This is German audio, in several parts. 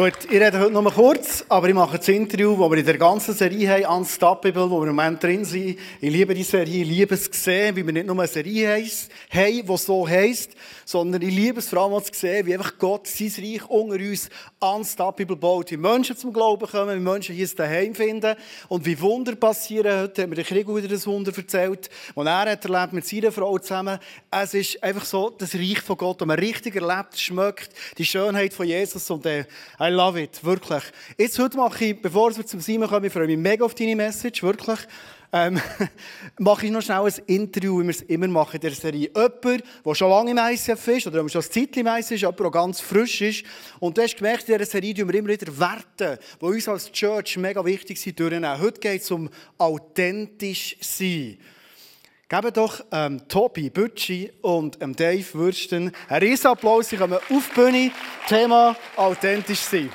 Gut, ich rede heute noch kurz, aber ich mache das Interview, das wir in der ganzen Serie haben, Unstoppable, wo wir im Moment drin sind. Ich liebe die Serie, ich liebe es sehen, wie wir nicht nur eine Serie haben, die so heisst, sondern ich liebe es vor allem zu sehen, wie einfach Gott sein Reich unter uns Unstoppable baut. Wie Menschen zum Glauben kommen, wie Menschen hier daheim finden und wie Wunder passieren. Heute hat mir der Krieg wieder das Wunder erzählt, das er hat erlebt mit seiner Frau zusammen. Es ist einfach so das Reich von Gott, das man richtig erlebt, schmeckt, die Schönheit von Jesus und äh, I love it, wirklich. Jetzt heute mache ich, bevor wir zum Simon kommen, ich freue mich mega auf deine Message, wirklich. Ähm, mache ich noch schnell ein Interview, wie wir es immer machen in der Serie. Jemand, der schon lange im ICF ist, oder schon ein Zeitchen im ICF ist, aber auch ganz frisch ist. Und du hast gemerkt, in dieser Serie tun wir immer wieder Werte, die uns als Church mega wichtig sind, durchnehmen. Heute geht es um authentisch sein. Geben doch ähm, Tobi Bütschi und ähm, Dave Würsten einen riesen Applaus. Sie kommen auf die Bühne. Thema authentisch sein.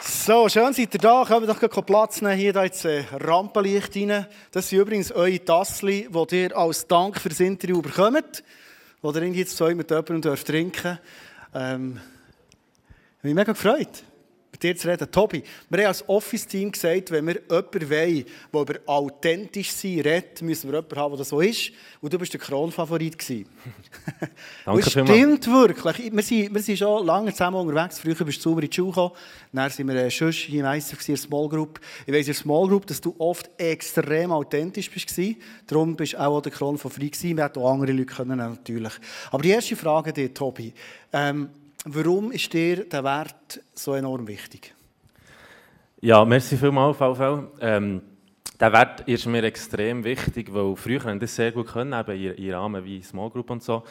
So, schön seid ihr da. Kommt doch Platz nehmen hier ins äh, Rampenlicht rein. Das sind übrigens eure Tassli, die ihr als Dank für das Interview bekommt. Oder jetzt zwei mit jemandem trinken dürft. Ähm, ich bin mega gefreut mit dir zu reden. Tobi, wir haben als Office-Team gesagt, wenn wir jemanden wollen, der über authentisch sein redet, müssen wir jemanden haben, der das so ist. Und du bist der Kronfavorit. Danke das stimmt wirklich. Wir sind, wir sind schon lange zusammen unterwegs. Früher bist du sauber in die Schule gekommen. Dann sind wir schon hier im ICF in der Small Group. Ich weiss in der Small Group, dass du oft extrem authentisch bist. Darum bist du auch der Kronfavorit. Wir hätten auch andere Leute können, natürlich. Aber die erste Frage dir, Tobi. Ähm, Warum ist dir der Wert so enorm wichtig? Ja, merci vielmals, VV. Ähm, der Wert ist mir extrem wichtig, weil früher haben das sehr gut können, eben in, Rahmen wie Small Group und so.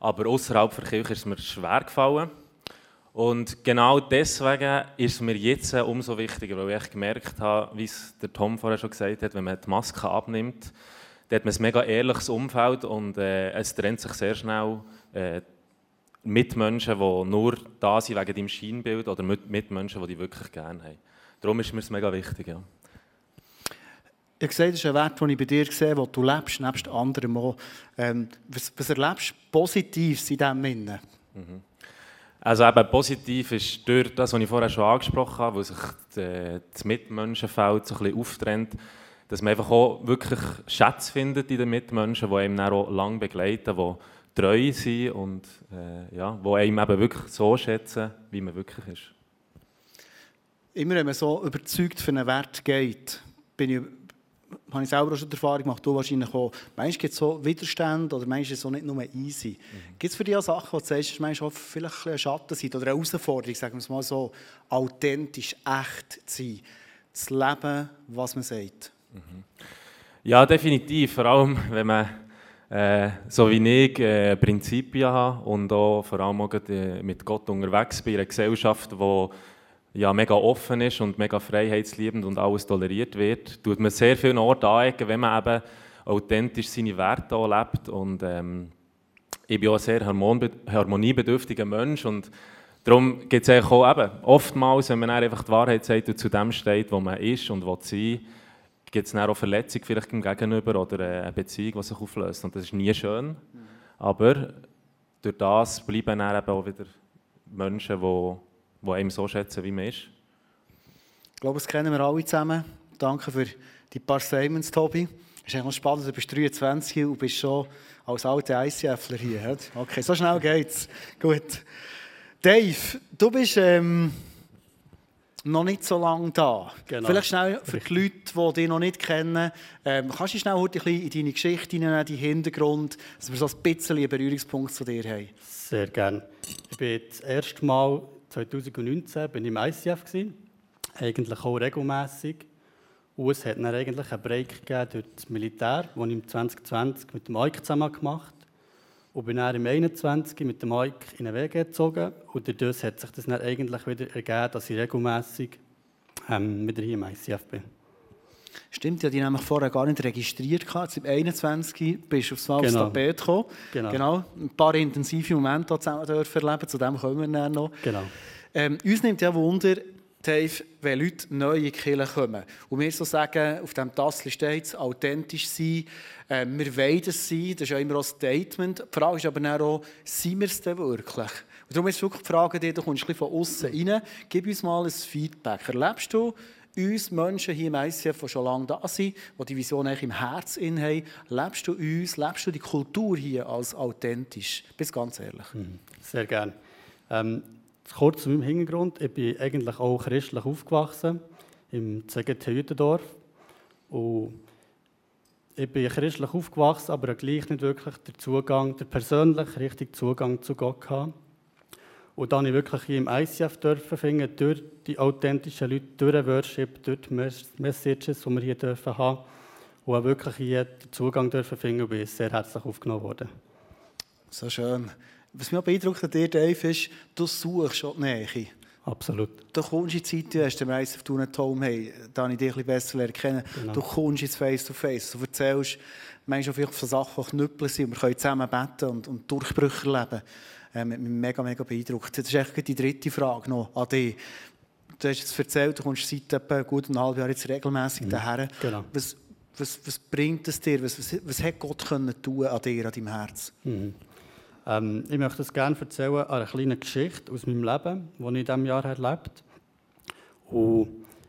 Aber außerhalb der Kirche ist es mir schwer gefallen. Und genau deswegen ist es mir jetzt umso wichtiger, weil ich gemerkt habe, wie es der Tom vorher schon gesagt hat, wenn man die Maske abnimmt, dann hat man ein mega ehrliches Umfeld und äh, es trennt sich sehr schnell äh, Mitmenschen, die nur da sind wegen deinem Scheinbild oder Mitmenschen, die dich wirklich gerne haben. Darum ist mir das mega wichtig. Ja. Ich sehe, das ist ein Wert, den ich bei dir sehe, wo du lebst, nebst anderen auch. Ähm, was, was erlebst du Positives in diesem Sinne? Mhm. Also eben positiv ist durch das, was ich vorher schon angesprochen habe, wo sich das Mitmenschenfeld so ein bisschen auftrennt, dass man einfach auch wirklich Schätze findet in den Mitmenschen, die einem dann auch lange begleiten, die treu sind und äh, ja, die einem eben wirklich so schätzen, wie man wirklich ist. Immer wenn man so überzeugt für einen Wert geht, bin ich, habe ich selber auch schon die Erfahrung gemacht, du wahrscheinlich auch, manchmal gibt es so Widerstände oder manchmal ist es so nicht nur easy. Mhm. Gibt es für dich auch Sachen, wo du sagst, dass manchmal auch vielleicht ein Schatten sind oder eine Herausforderung, sagen wir es mal so, authentisch, echt zu sein, zu leben, was man sagt? Mhm. Ja, definitiv, vor allem wenn man äh, so wie ich äh, Prinzipien habe und auch vor allem auch äh, mit Gott unterwegs bin in einer Gesellschaft, die ja, mega offen ist und mega freiheitsliebend und alles toleriert wird, tut man sehr viele Orte anecken, wenn man eben authentisch seine Werte lebt und ähm, ich bin auch ein sehr harmoniebedürftiger Mensch und darum gibt es auch eben, oftmals, wenn man einfach die Wahrheit sagt und zu dem steht, wo man ist und will sein gibt es dann auch Verletzungen vielleicht im Gegenüber oder eine Beziehung, die sich auflöst. Und das ist nie schön. Mhm. Aber durch das bleiben dann eben auch wieder Menschen, die, die einem so schätzen, wie man ist. Ich glaube, das kennen wir alle zusammen. Danke für die paar Statements, Tobi. Es ist eigentlich spannend, du bist 23 und bist schon als alter ICFler hier. Okay, so schnell geht's. Gut. Dave, du bist... Ähm noch nicht so lange da. Genau. Vielleicht schnell für die Leute, die dich noch nicht kennen, ähm, kannst du schnell heute ein bisschen in deine Geschichte hinein, deinen Hintergrund, dass wir so ein bisschen einen Punkt zu dir haben? Sehr gerne. Ich bin das erste Mal 2019 bin ich im ICF gewesen, eigentlich auch regelmäßig. Und es hat dann eigentlich einen Break gegeben durch das Militär, den ich 2020 mit dem Eik zusammen gemacht und bin dann im 21 mit dem Mike in eine WG gezogen. Und dadurch hat sich das dann eigentlich wieder ergeben, dass ich regelmässig ähm, wieder hier im ICF bin. Stimmt, ja, die nämlich vorher gar nicht registriert. Jetzt im 21 bist du aufs Mal genau. aufs Tapet gekommen. Genau. genau. Ein paar intensive Momente zusammen erleben, zu dem kommen wir dann noch. Genau. Ähm, uns nimmt ja Wunder, Dave, wenn Leute neu in die Kirche kommen und wir so sagen, auf diesem Tassel steht es, authentisch sein, äh, wir wollen es sein, das ist ja immer ein Statement. Die Frage ist aber auch, sind wir es denn wirklich? Und darum ist wirklich die Frage, du kommst von außen rein, gib uns mal ein Feedback. Erlebst du uns Menschen hier im ICF, die schon lange da sind, die die Vision eigentlich im Herzen haben, lebst du uns, lebst du die Kultur hier als authentisch? Bist ganz ehrlich. Mhm. Sehr gerne. Ähm, kurz zu meinem Hintergrund. Ich bin eigentlich auch christlich aufgewachsen, im ZGT Hütendorf. Und ich bin christlich aufgewachsen, aber gleich nicht wirklich den Zugang, den persönlichen, richtigen Zugang zu Gott gehabt. Und dann ich wirklich hier im ICF dürfen finden, durch die authentischen Leute, durch den Worship, durch die Messages, die wir hier dürfen haben, und auch wirklich hier den Zugang dürfen finden und bin sehr herzlich aufgenommen worden. So schön. Was mich auch beeindruckt an dir, Dave, ist, du suchst schon die Nähe. Absolut. Du kommst in die Zeit, du hast den ICF du einen Home, hey, da habe ich dich ein bisschen besser lernen kennen. Genau. Du kommst ins Face-to-Face, -face. du erzählst manchmal vielleicht von Sachen, die Knüppel sind, wir können zusammen beten und, und Durchbrüche erleben ähm, hat mich mega, mega beeindruckt. Das ist echt die dritte Frage noch an dich. Du hast jetzt erzählt, du kommst seit etwa gut einem halben Jahr jetzt regelmässig mhm. daher. Genau. Was, was, was bringt es dir? Was, was, was hat Gott können tun an dir, an deinem Herz? Mhm. Ähm, ich möchte es gerne erzählen an einer kleinen Geschichte aus meinem Leben, die ich in diesem Jahr erlebt habe.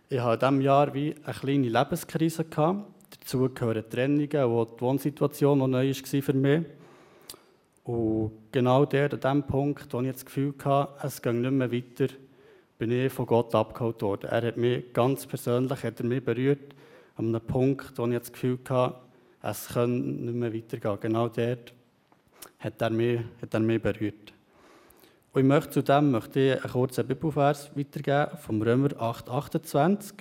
ich hatte in diesem Jahr wie eine kleine Lebenskrise. Gehabt. Dazu gehören Trennungen, wo die Wohnsituation noch neu war für mich. Und genau der, an dem Punkt, wo ich das Gefühl hatte, es ging nicht mehr weiter, bin ich von Gott abgeholt worden. Er hat mich ganz persönlich hat er mich berührt, an einem Punkt, wo ich das Gefühl hatte, es kann nicht mehr weitergehen. Genau dort hat er mich, hat er mich berührt. Und ich möchte zudem möchte ich einen kurzen Bibelvers weitergeben, vom Römer 8, 28.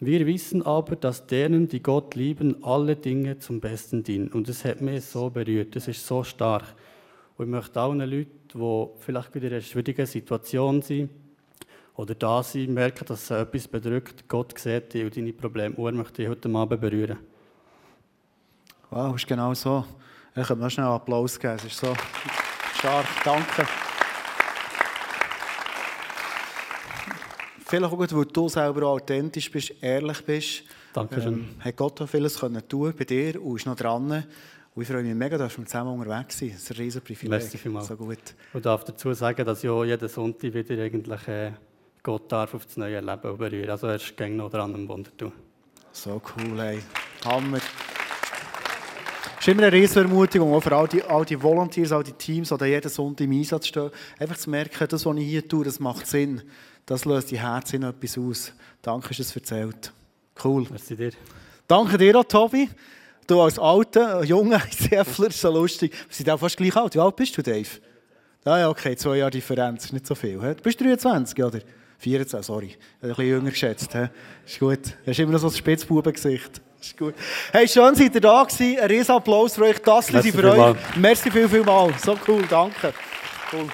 Wir wissen aber, dass denen, die Gott lieben, alle Dinge zum Besten dienen. Und das hat mich so berührt, das ist so stark. Und ich möchte allen Leuten, die vielleicht in einer schwierigen Situation sind oder da sind, merken, dass sie etwas bedrückt. Gott sieht dich und deine Probleme. Und er möchte dich heute Abend berühren. Wow, ist genau so. Ich könnte noch schnell einen Applaus geben. Es ist so stark. Danke. Vielleicht auch gut, weil du selber authentisch bist, ehrlich bist. Danke schön. Ähm, hat Gott auch vieles können tun bei dir und ist noch dran. Und ich freue mich mega, dass wir zusammen unterwegs sind. Das ist ein riesen Privileg. Merci vielmals. So gut. Und darf dazu sagen, dass ich auch jeden Sonntag wieder eigentlich äh, Gott darf auf das neue Leben berühren. Also er ist noch dran am Wunder tun. So cool, ey. Hammer. Es ist immer eine riesige Ermutigung, auch für all die, all die Volunteers, all die Teams, die jeden Sonntag im Einsatz stehen. Einfach zu merken, das, was ich hier tue, das macht Sinn. Das löst die Herzen etwas aus. Danke, dass du es erzählt. Cool. Merci dir. Danke dir auch, Tobi. Du als alter, junger ICFler, so lustig. Wir sind auch fast gleich alt. Wie alt bist du, Dave? Ah ja, okay, zwei Jahre Differenz, ist nicht so viel. Du bist 23, oder? 24, sorry. Ich habe ein bisschen jünger geschätzt. He? Ist gut. Du hast immer noch so ein Spitzbubengesicht. Ist gut. Hey, schön, seid ihr da gewesen. Ein riesen Applaus für euch. Das für euch. Merci viel, viel mal. So cool, danke. Cool.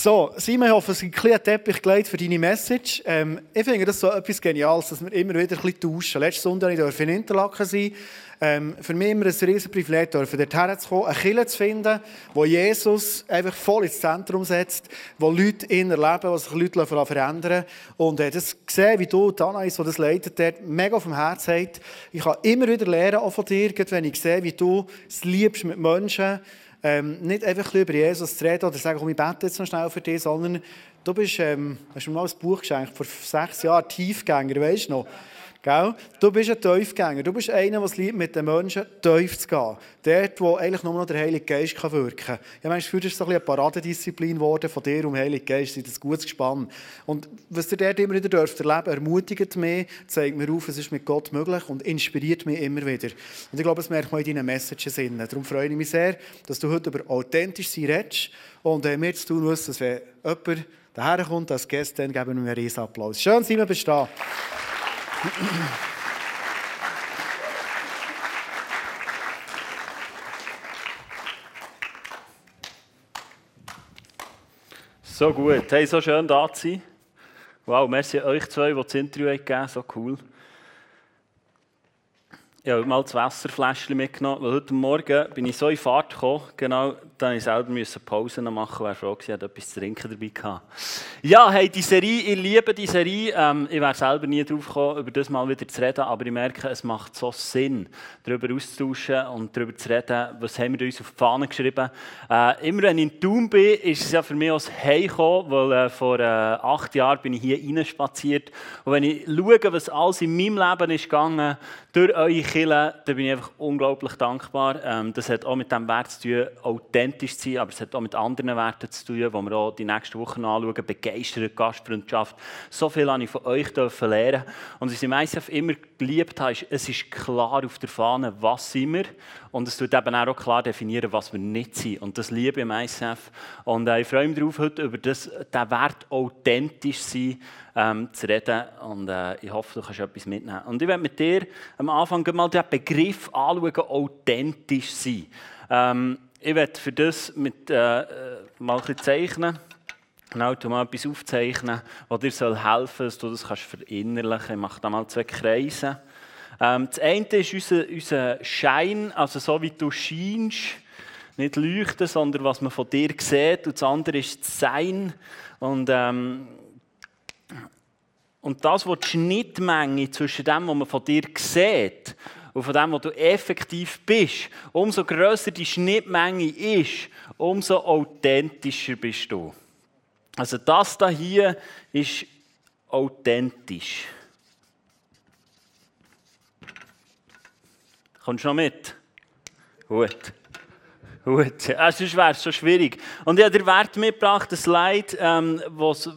So, Simon, ich hoffe, es gibt ein Teppich gelegt für deine Message. Ähm, ich finde das so etwas Geniales, dass wir immer wieder ein bisschen tauschen. Letzten Sonntag durfte ich in Interlaken sein. Ähm, für mich immer ein riesiges Privileg, dürfen dorthin zu kommen, eine Kirche zu finden, wo Jesus einfach voll ins Zentrum setzt, wo Leute ihn erleben, wo sich Leute verändern Und äh, das gesehen, wie du, Anais, die das leitet, dort mega dem Herz hat. Ich kann immer wieder lernen, auch von dir, wenn ich sehe, wie du es liebst mit Menschen, ähm, nicht einfach über Jesus zu reden oder zu sagen, komm, ich bete jetzt noch schnell für dich, sondern du bist, ähm, hast mir mal ein Buch geschenkt, vor sechs Jahren, Tiefgänger, weißt du noch? Gell? Du bist ein Tiefgänger. Du bist einer, der es liebt, mit den Menschen tief zu gehen. Dort, wo eigentlich nur noch der Heilige Geist kann wirken kann. Ich meine, das ist so ein eine Paradedisziplin geworden von dir um den Heiligen Geist. Das ist ein gutes Gespann. Und was ihr dort immer wieder dürft erleben ermutigt mich, zeigt mir auf, es ist mit Gott möglich und inspiriert mich immer wieder. Und ich glaube, das merkt man in deinen Messages. Darum freue ich mich sehr, dass du heute über authentisch sein redest und äh, mir zu tun musst, dass wenn jemand daherkommt als Gast, dann geben wir einen riesen Applaus. Schön, dass wir bestehen. So gut. Hey, so schön da zu sein. Wow, merci euch zwei, die das Interview gegeben haben. So cool. Ich habe mal das Wasserfläschchen mitgenommen, weil heute Morgen bin ich so in Fahrt gekommen, genau, da ich selber müssen Pause machen, wäre froh gewesen, etwas zu trinken dabei gehabt. Ja, hey, die Serie, ich liebe die Serie, ähm, ich wäre selber nie drauf gekommen, über das mal wieder zu reden, aber ich merke, es macht so Sinn, darüber auszutauschen und darüber zu reden, was haben wir uns auf die Fahne geschrieben. Äh, immer wenn ich in Thun bin, ist es ja für mich als Heimkommen, weil äh, vor äh, acht Jahren bin ich hier reinspaziert und wenn ich schaue, was alles in meinem Leben ist gegangen, durch eure Kirche, da bin ich einfach unglaublich dankbar. Ähm, das hat auch mit dem Wert zu tun, authentisch zu sein, aber es hat auch mit anderen Werten zu tun, die wir auch die nächsten Wochen anschauen. Begeisterte Gastfreundschaft. So viel habe ich von euch lernen Und was ich meistens immer geliebt habe, ist, es ist klar auf der Fahne, was sind wir. Und es tut eben auch klar definieren, was wir nicht sind. Und das liebe ich im ICF. Und äh, ich freue mich darauf, heute über das, den Wert authentisch sein ähm, zu reden. Und äh, ich hoffe, du kannst etwas mitnehmen. Und ich werde mit dir am Anfang mal den Begriff anschauen, authentisch sein. Ähm, ich werde für das mit, äh, äh mal ein zeichnen. Genau, du mal etwas aufzeichnen, was dir helfen soll, dass du das kannst verinnerlichen kannst. Ich mache da mal zwei Kreise. Ähm, das eine ist unser, unser Schein, also so wie du scheinst, nicht leuchten, sondern was man von dir sieht. Und das andere ist das Sein. Und ähm, und das, was die Schnittmenge zwischen dem, was man von dir sieht, und von dem, was du effektiv bist, umso größer die Schnittmenge ist, umso authentischer bist du. Also das da hier ist authentisch. Kommst du noch mit? Gut. Gut, äh, sonst wäre es schon schwierig. Und ich habe den Wert mitgebracht, ein Slide, ähm,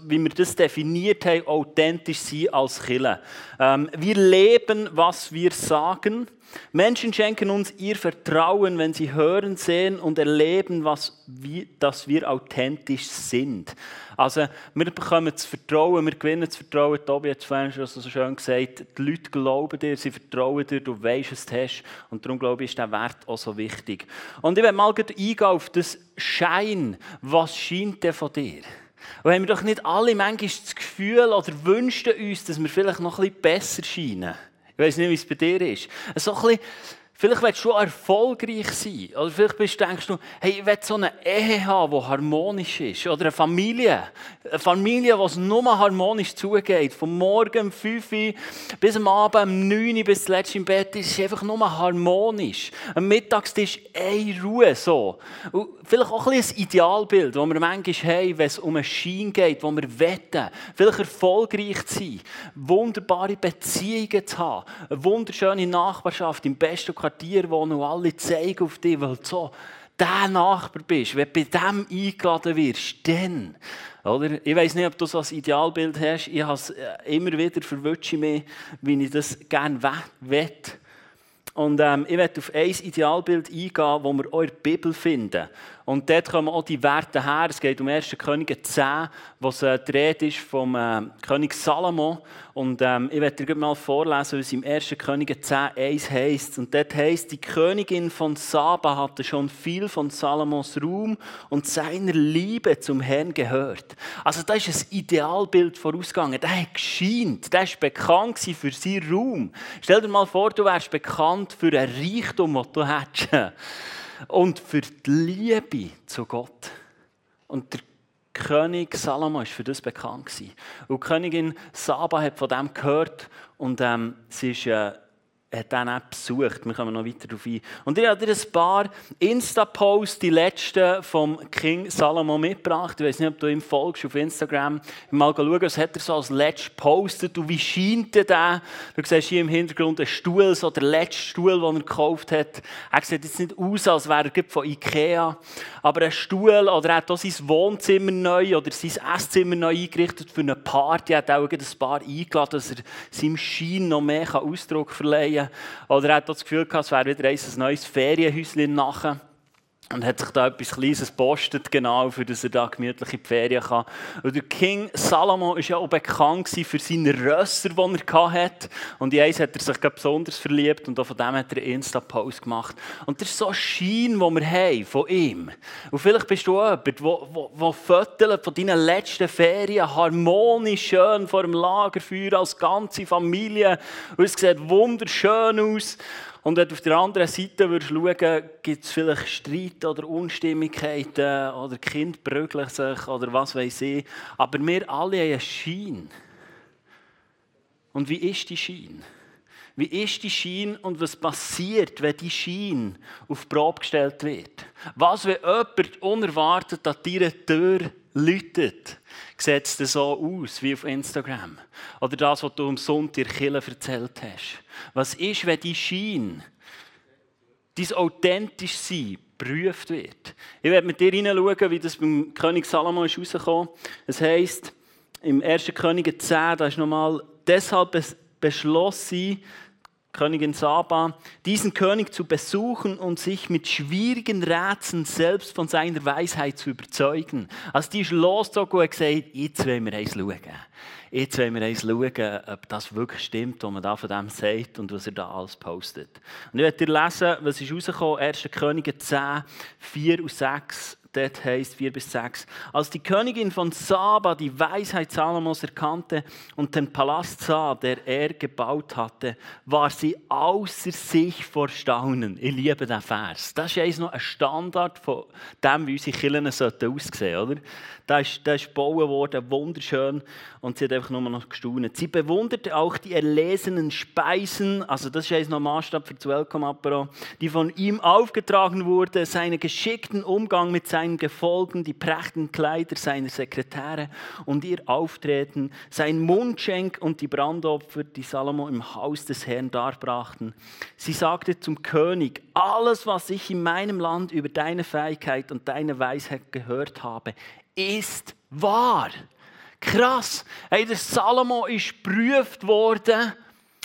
wie wir das definiert haben, authentisch sein als Killer. Ähm, wir leben, was wir sagen. Menschen schenken uns ihr Vertrauen, wenn sie hören, sehen und erleben, was wir, dass wir authentisch sind. Also, wir bekommen das Vertrauen, wir gewinnen das Vertrauen. Tobi hat es vorhin schon so schön gesagt, die Leute glauben dir, sie vertrauen dir, du weißt, was du hast. Und darum glaube ich, ist der Wert auch so wichtig. Und ich werde mal eingehen auf das Schein. Was scheint denn von dir? Und haben wir doch nicht alle manchmal das Gefühl oder wünschen uns, dass wir vielleicht noch ein bisschen besser scheinen? Ich weiß nicht, wie es bei dir ist. So ein bisschen Vielleicht willst du erfolgreich sein. Oder vielleicht denkst du, hey, ich will so eine Ehe haben, die harmonisch ist. Oder eine Familie. Eine Familie, die es nur harmonisch zugeht. Von morgen um 5 Uhr bis am Abend um 9 Uhr bis zuletzt im Bett ist es einfach nur harmonisch. Am Mittagstisch eine Ruhe. So. Und vielleicht auch ein, ein Idealbild, das wir manchmal haben, wenn es um einen Schein geht, wo wir wetten. Vielleicht erfolgreich zu sein. Wunderbare Beziehungen zu haben. Eine wunderschöne Nachbarschaft im besten Quartier Quartier wohnen und alle zeigen auf dich, weil du so der Nachbar bist. Wenn du bei dem eingeladen wirst, dann. Oder? Ich weiß nicht, ob du so ein Idealbild hast. Ich habe es äh, immer wieder verwünsche mich, wie ich das gerne wette. Und ähm, ich werde auf ein Idealbild eingehen, das wir auch in der Bibel finden. Und dort kommen auch die Werte her. Es geht um 1. Könige 10, wo es äh, die Rede ist vom äh, König Salomo. Und ähm, ich werde dir mal vorlesen, was im 1. Könige 10, 1 heisst. Und dort heisst, die Königin von Saba hatte schon viel von Salomos Ruhm und seiner Liebe zum Herrn gehört. Also da ist ein Idealbild vorausgegangen. Der hat gescheint, der war bekannt für seinen Ruhm. Stell dir mal vor, du wärst bekannt für ein Reichtum, das du hättest und für die Liebe zu Gott. Und der König Salomo war für das bekannt. Und die Königin Saba hat von dem gehört und ähm, sie ist äh, hat dann auch besucht. Wir kommen noch weiter darauf ein. Und ich habe dir ein paar Insta-Posts, die letzten vom King Salomo mitgebracht. Ich weiß nicht, ob du ihm folgst auf Instagram. Mal schauen, was hat er so als letztes gepostet und wie scheint er da? Du siehst hier im Hintergrund einen Stuhl, so der letzte Stuhl, den er gekauft hat. Er sieht jetzt nicht aus, als wäre er von Ikea, aber ein Stuhl oder er hat auch sein Wohnzimmer neu oder sein Esszimmer neu eingerichtet für eine Party. Er hat auch ein paar eingeladen, dass er seinem Schein noch mehr Ausdruck verleihen kann. Ferien. Oder er hat das Gefühl gehabt, es wäre wieder ein neues Ferienhäuschen nachher. Und hat sich da etwas Kleines gepostet, genau, für dass er da gemütlich in die Ferien kann. Und der King Salomo war ja auch bekannt für seine Rösser, die er hatte. Und in eins hat er sich besonders verliebt und auch von dem hat er einen Insta-Post gemacht. Und das ist so ein Schein, den wir haben von ihm. Und vielleicht bist du jemand, der Fotos von deinen letzten Ferien harmonisch schön vor dem Lagerfeuer als ganze Familie. Und es sieht wunderschön aus. Und wenn du auf der anderen Seite würdest schauen, gibt es vielleicht Streit oder Unstimmigkeiten oder Kind prügeln sich oder was weiß ich. Aber wir alle haben einen Schein. Und wie ist die Schein? Wie ist die Schein und was passiert, wenn die Schein auf die Probe gestellt wird? Was, wenn jemand unerwartet an deiner Tür läutet? Sieht es so aus wie auf Instagram? Oder das, was du am Sonntag in erzählt hast? Was ist, wenn die Schein, dein authentisch Sein, geprüft wird? Ich werde mit dir hineinschauen, wie das beim König Salomo ist rausgekommen. Es heisst, im 1. König 10, da ist nochmal, deshalb beschloss sie, Königin Saba, diesen König zu besuchen und sich mit schwierigen Rätseln selbst von seiner Weisheit zu überzeugen. Also die ist losgezogen und gesagt, jetzt wollen wir eins schauen. Jetzt wollen wir eins schauen, ob das wirklich stimmt, was man da von dem sagt und was er da alles postet. Und ich werde dir lesen, was ist rausgekommen, 1. Könige 10, 4 und 6 dort heißt 4 bis 6. Als die Königin von Saba die Weisheit Salomos erkannte und den Palast sah, der er gebaut hatte, war sie außer sich vor Staunen. Ich liebe diesen Vers. Das ist noch ein Standard von dem, wie unsere Kirchen aussehen sollten, oder? Da ist, ist gebaut worden, wunderschön. Und sie hat einfach nur noch gestaunt. Sie bewunderte auch die erlesenen Speisen, also das ist noch Maßstab für das Welcome die von ihm aufgetragen wurde, seinen geschickten Umgang mit seinen Gefolgen, die prächtigen Kleider seiner Sekretäre und ihr Auftreten, sein Mundschenk und die Brandopfer, die Salomo im Haus des Herrn darbrachten. Sie sagte zum König, alles, was ich in meinem Land über deine Fähigkeit und deine Weisheit gehört habe, ist wahr. Krass. Hey, der Salomo ist geprüft worden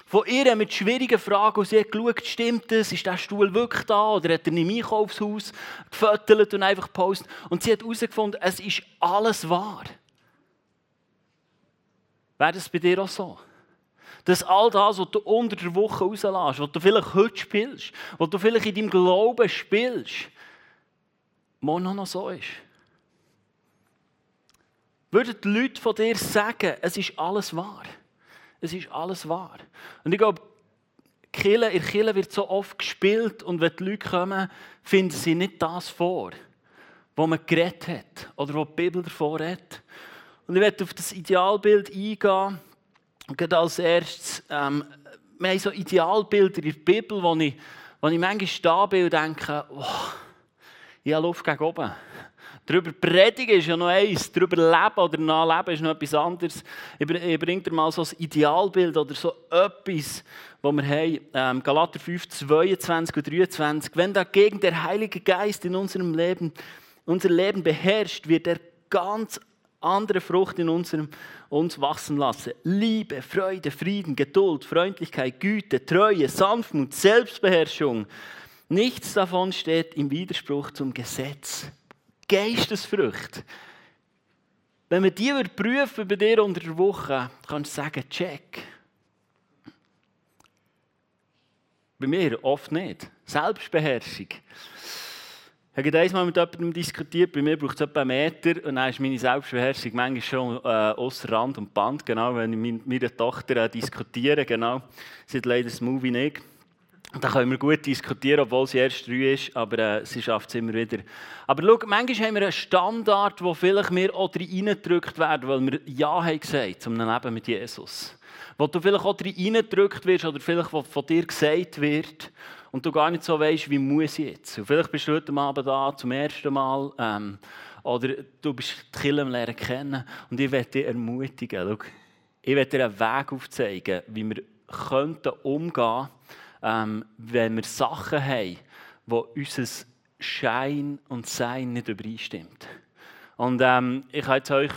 von ihr mit schwierigen Fragen und sie hat geschaut, stimmt das, ist der Stuhl wirklich da oder hat er in im Einkaufshaus gefüttert und einfach gepostet und sie hat herausgefunden, es ist alles wahr. Wäre das bei dir auch so? Dass all das, was du unter der Woche rauslässt, was du vielleicht heute spielst, was du vielleicht in deinem Glauben spielst, morgen noch so ist. Würden die Leute von dir sagen, es ist alles wahr. Es ist alles wahr. Und ich glaube, Kille, in Kille wird so oft gespielt und wenn die Leute kommen, finden sie nicht das vor, wo man geredet hat oder wo die Bibel davor hat. Und ich werde auf das Idealbild eingehen. Und gerade als erstes, ähm, wir haben so Idealbilder in der Bibel, wo ich, wo ich manchmal da bin und denke, oh, ich habe Luft gegen oben. Darüber predigen ist ja noch eins, darüber leben oder nachleben ist noch etwas anderes. Ich bringe dir mal so ein Idealbild oder so etwas, das wir haben. Ähm, Galater 5, 22 und 23. Wenn dagegen der Heilige Geist in unserem Leben, unser Leben beherrscht, wird er ganz andere Frucht in unserem, uns wachsen lassen. Liebe, Freude, Frieden, Geduld, Freundlichkeit, Güte, Treue, Sanftmut, Selbstbeherrschung. Nichts davon steht im Widerspruch zum Gesetz. Geistesfrüchte. Wenn wir die prüfen bei dir unter der Woche, kannst du sagen, check. Bei mir oft nicht. Selbstbeherrschung. Ich habe einmal mit jemandem diskutiert, bei mir braucht es etwa einen Meter und dann ist meine Selbstbeherrschung manchmal schon äh, außer Rand und Band, genau, wenn ich mit meiner Tochter äh, diskutiere, genau. Sie hat leider das Movie nicht. Da können wir gut diskutieren, obwohl sie erst drei ist, aber äh, sie schafft es immer wieder. Aber schau, manchmal haben wir einen Standard, wo vielleicht wir auch reingedrückt werden, weil wir Ja haben gesagt zum Leben mit Jesus. Wo du vielleicht auch reingedrückt wirst oder vielleicht von dir gesagt wird und du gar nicht so weißt, wie muss ich jetzt. Und vielleicht bist du heute Abend da zum ersten Mal ähm, oder du bist die Kirche lernen kennen und ich werde dich ermutigen. Schau, ich werde dir einen Weg aufzeigen, wie wir könnten umgehen könnten, ähm, wenn wir Sachen haben, wo unser Schein und Sein nicht übereinstimmt. Und ähm, ich jetzt euch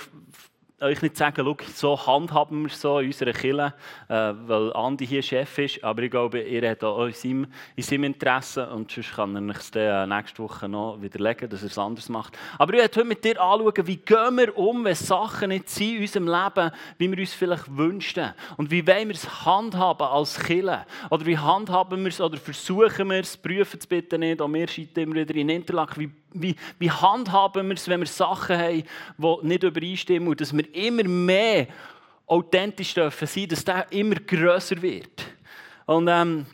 euch nicht sagen, schau, so handhaben wir es so in unserer Kirche, äh, weil Andi hier Chef ist, aber ich glaube, ihr habt auch in seinem, in seinem Interesse und sonst kann er es dann äh, nächste Woche noch widerlegen, dass er es anders macht. Aber ich möchte heute mit dir anschauen, wie gehen wir um, wenn Sachen nicht sind in unserem Leben, wie wir uns vielleicht wünschen und wie wollen wir es handhaben als Kirche? Oder wie handhaben wir es oder versuchen wir es, prüfen es bitte nicht, auch wir scheitern immer wieder in Interlaken, wie wie, wie handhaben wir es, wenn wir Sachen haben, die nicht übereinstimmen und dass wir immer mehr authentisch dürfen sein, dass der immer grösser wird. Und ähm,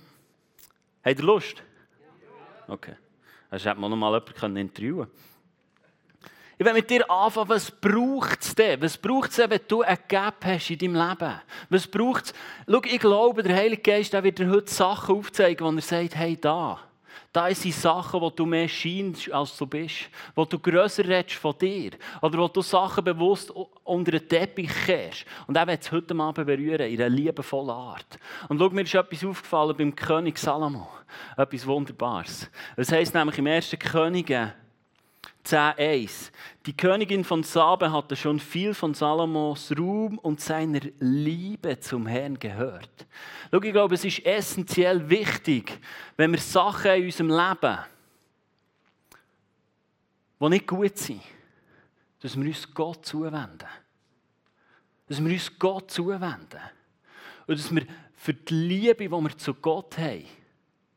Habt ihr Lust? Okay. Also hätte man noch mal jemanden interviewen. Ich will mit dir anfangen, was braucht es denn? Was braucht es, wenn du ein Gap hast in deinem Leben? Was braucht es? Schau, ich glaube, der Heilige Geist der wird dir heute Sachen aufzeigen, wo er sagt, hey, da. Da sind Sachen, wo du mehr scheinst, als du bist. Wo du grösser redest von dir. Oder wo du Sachen bewusst unter den Teppich kehrst. Und er wird es heute Abend berühren, in einer liebevollen Art. Und schau, mir ist etwas aufgefallen beim König Salomo. Etwas Wunderbares. Das heisst nämlich im 1. Könige 10.1. Die Königin von Sabe hatte schon viel von Salomos Ruhm und seiner Liebe zum Herrn gehört. Schau, ich glaube, es ist essentiell wichtig, wenn wir Sachen in unserem Leben, die nicht gut sind, dass wir uns Gott zuwenden. Dass wir uns Gott zuwenden. Und dass wir für die Liebe, die wir zu Gott haben,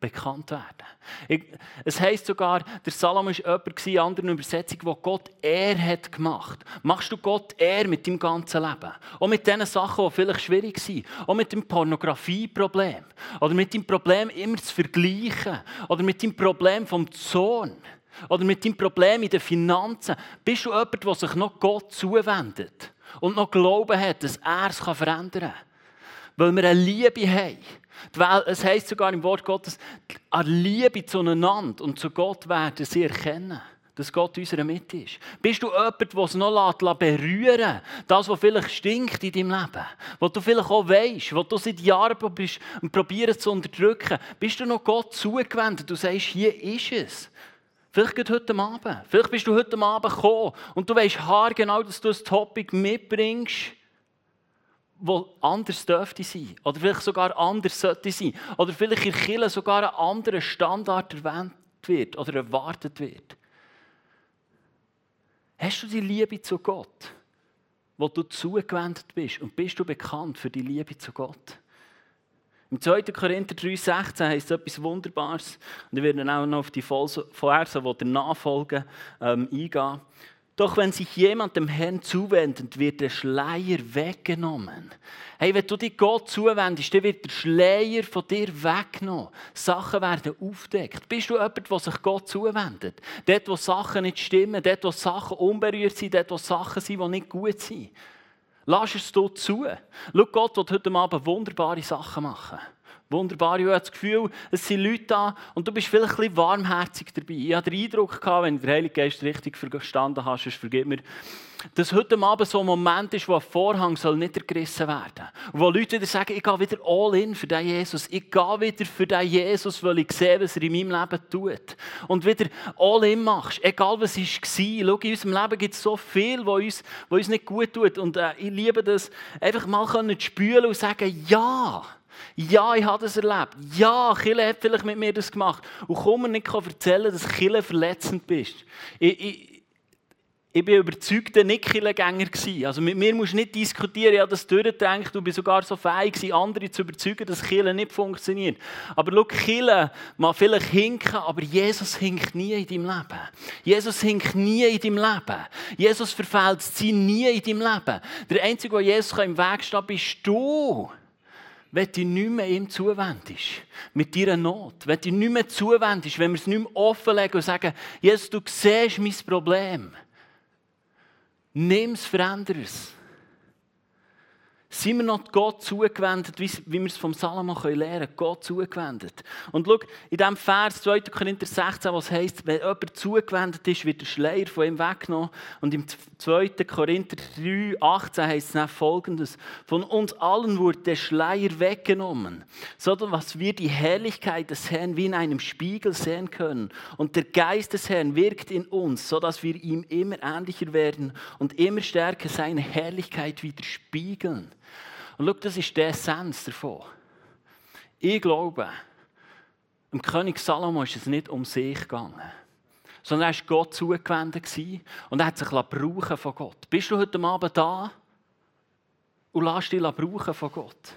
bekannt werden. Es heisst sogar, der Salomo war jemand in anderen Übersetzungen, wo Gott er hat gemacht. Machst du Gott er mit deinem ganzen Leben? Auch mit den Sachen, die vielleicht schwierig sind. Auch mit dem Pornografieproblem. Oder mit dem Problem, immer zu vergleichen. Oder mit dem Problem vom Zorn. Oder mit dem Problem in den Finanzen. Bist du jemand, der sich noch Gott zuwendet? Und noch Glauben hat, dass er es verändern kann? Weil wir eine Liebe haben es heißt sogar im Wort Gottes, an Liebe zueinander und zu Gott werden sie erkennen, dass Gott in unserer Mitte ist. Bist du jemand, der es noch berühren lässt, das, was vielleicht stinkt in deinem Leben, was du vielleicht auch weißt, was du seit Jahren bist und probierst zu unterdrücken, bist du noch Gott zugewendet und sagst, hier ist es. Vielleicht geht heute Abend. Vielleicht bist du heute Abend gekommen und du weißt haargenau, dass du das Topic mitbringst, wo anders dürfte sein. Oder vielleicht sogar anders sollte sein. Oder vielleicht in Kirche sogar ein anderer Standard erwähnt wird oder erwartet wird. Hast du die Liebe zu Gott, wo du zugewendet bist? Und bist du bekannt für die Liebe zu Gott? Im 2. Korinther 3,16 heißt etwas Wunderbares. Und ich werde dann auch noch auf die Verse, der Nachfolge ähm, eingehen. Doch wenn sich jemand dem Herrn zuwendet, wird der Schleier weggenommen. Hey, wenn du dich Gott zuwendest, dann wird der Schleier von dir weggenommen. Sachen werden aufdeckt. Bist du jemand, der sich Gott zuwendet? Dort, wo Sachen nicht stimmen, dort, wo Sachen unberührt sind, dort, wo Sachen sind, die nicht gut sind. Lass es dort zu. Schau, Gott wird heute Abend wunderbare Sachen machen. Wunderbar, ich habe das Gefühl, es sind Leute da und du bist vielleicht ein bisschen warmherzig dabei. Ich hatte den Eindruck, gehabt, wenn du den Heiligen Geist richtig verstanden hast, sonst vergib mir, dass heute Abend so ein Moment ist, wo ein Vorhang soll nicht gerissen werden soll. Wo Leute wieder sagen, ich gehe wieder all in für den Jesus. Ich gehe wieder für den Jesus, weil ich sehe, was er in meinem Leben tut. Und wieder all in machst. Egal was es war. Schau, in unserem Leben gibt es so viel, was uns, was uns nicht gut tut. Und äh, ich liebe das, einfach mal zu spülen und sagen, ja. Ja, ich habe das erlebt. Ja, Chile hat vielleicht mit mir das gemacht. Und komm mir nicht erzählen, dass Chile verletzend bist. Ich, ich, ich bin überzeugter Nicht-Killengänger. Also mit mir musst du nicht diskutieren, ich habe das durchgedacht, du bist sogar so fähig andere zu überzeugen, dass Kille nicht funktioniert. Aber schau, Kille mag vielleicht hinken, aber Jesus hinkt nie in deinem Leben. Jesus hinkt nie in deinem Leben. Jesus verfehlt sie nie in deinem Leben. Der Einzige, der Jesus im Weg steht, bist du wenn du nicht mehr ihm zuwendest, mit deiner Not, wenn du nicht mehr zuwendest, wenn wir es nicht mehr offenlegen und sagen, Jesus, du siehst mein Problem, nimm es, verändere es. Sind wir noch Gott zugewendet, wie, wir es vom Salomo lernen können? Gott zugewendet. Und schau, in diesem Vers 2. Korinther 16, was heisst, wenn jemand zugewendet ist, wird der Schleier von ihm weggenommen. Und im 2. Korinther 3, 18 heisst es dann folgendes: Von uns allen wurde der Schleier weggenommen, sodass wir die Herrlichkeit des Herrn wie in einem Spiegel sehen können. Und der Geist des Herrn wirkt in uns, sodass wir ihm immer ähnlicher werden und immer stärker seine Herrlichkeit widerspiegeln. Und schau, das ist der Essenz davon. Ich glaube, dem König Salomo ist es nicht um sich gegangen, sondern er war Gott zugewendet und er hat sich brauchen von Gott. Bist du heute Abend da und lässt dich brauchen von Gott?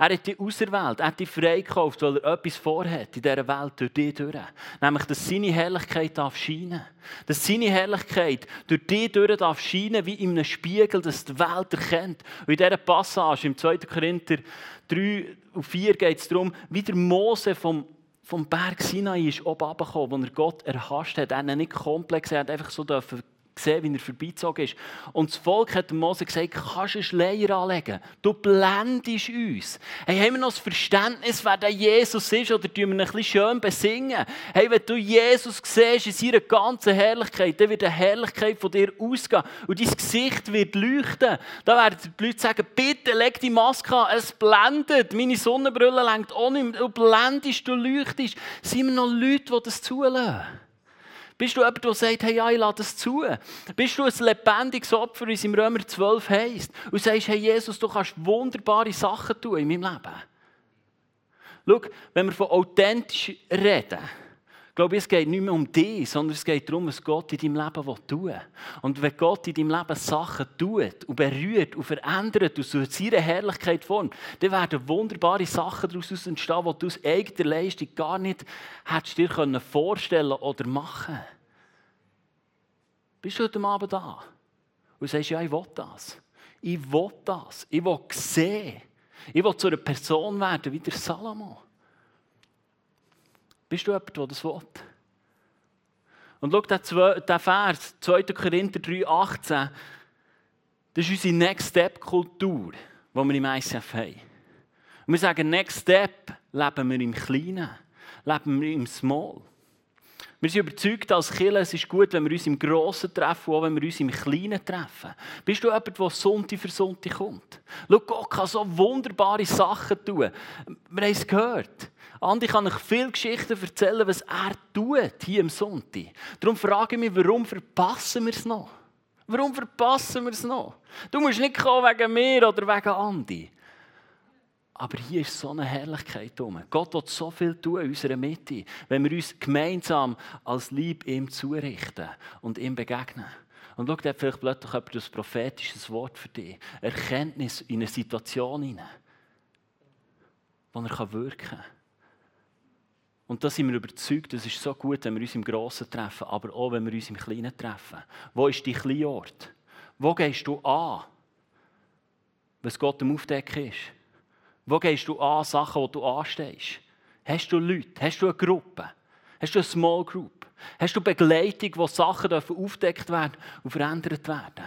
Er hat dich auserwählt, er hat dich freigekauft, weil er etwas vorhat in dieser Welt durch dich durch. Nämlich, dass seine Herrlichkeit darf scheinen. Dass seine Herrlichkeit durch dich durch darf scheinen, wie in einem Spiegel, das die Welt erkennt. Und in dieser Passage im 2. Korinther 3 und 4 geht es darum, wie der Mose vom vom Berg Sinai ist oben runtergekommen, wo er Gott erhascht hat. Er hat nicht komplex, er hat einfach so dürfen gesehen, wie er vorbeizogen ist. Und das Volk hat Mose gesagt, kannst du einen Schleier anlegen? Du blendest uns. Hey, haben wir noch das Verständnis, wer der Jesus ist, oder tun wir ihn ein bisschen schön besingen? Hey, wenn du Jesus siehst in seiner ganzen Herrlichkeit, dann wird eine Herrlichkeit von dir ausgehen und dein Gesicht wird leuchten. Da werden die Leute sagen, bitte leg die Maske an, es blendet. Meine Sonnenbrille lenkt auch nicht mehr. Du blendest, du leuchtest. Sind wir noch Leute, die das zulassen? Bist du jemand, der sagt, hey, ja, ich lade das zu? Bist du ein lebendiges Opfer, wie es im Römer 12 heisst? Und sagst, hey, Jesus, du kannst wunderbare Sachen tun in meinem Leben. Schau, wenn wir von authentisch reden, glaube ich, es geht nicht mehr um dich, sondern es geht darum, was Gott in deinem Leben tun will. Und wenn Gott in deinem Leben Sachen tut und berührt und verändert und so seine Herrlichkeit formt, dann werden wunderbare Sachen daraus entstehen, die du aus eigener Leistung gar nicht hättest dir vorstellen oder machen Bist du heute Abend da und sagst, ja, ich will das. Ich will das. Ich will sehen. Ich will zu einer Person werden wie der Salomo. Bist du jemand, der das will? Und schau, der Vers, 2. Korinther 3, 18, das ist unsere Next Step-Kultur, die wir im ICF haben. Und wir sagen, Next Step leben wir im Kleinen, leben wir im Small. Wir sind überzeugt als Kirche, es ist gut, wenn wir uns im Grossen treffen, auch wenn wir uns im Kleinen treffen. Bist du jemand, der Sonntag für Sonntag kommt? Schau, Gott kann so wunderbare Sachen tun. Wir haben es gehört. Andi kann euch viele Geschichten erzählen, was er tut hier am Sonntag. Darum frage ich mich, warum verpassen wir es noch? Warum verpassen wir es noch? Du musst nicht kommen wegen mir oder wegen Andi. Aber hier ist so eine Herrlichkeit drum. Gott wird so viel tun in unserer Mitte, wenn wir uns gemeinsam als Lieb ihm zurichten und ihm begegnen. Und schau, da hat vielleicht plötzlich jemand ein prophetisches Wort für dich. Erkenntnis in eine Situation hinein, wo er wirken kann. Und da sind wir überzeugt, es ist so gut, wenn wir uns im Grossen treffen, aber auch, wenn wir uns im Kleinen treffen. Wo ist dein kleine Ort? Wo gehst du an, was Gott im Aufdecken ist? Wo gehst du an Sachen, wo du anstehst? Hast du Leute? Hast du eine Gruppe? Hast du eine Small Group? Hast du Begleitung, wo Sachen aufgedeckt werden und verändert werden?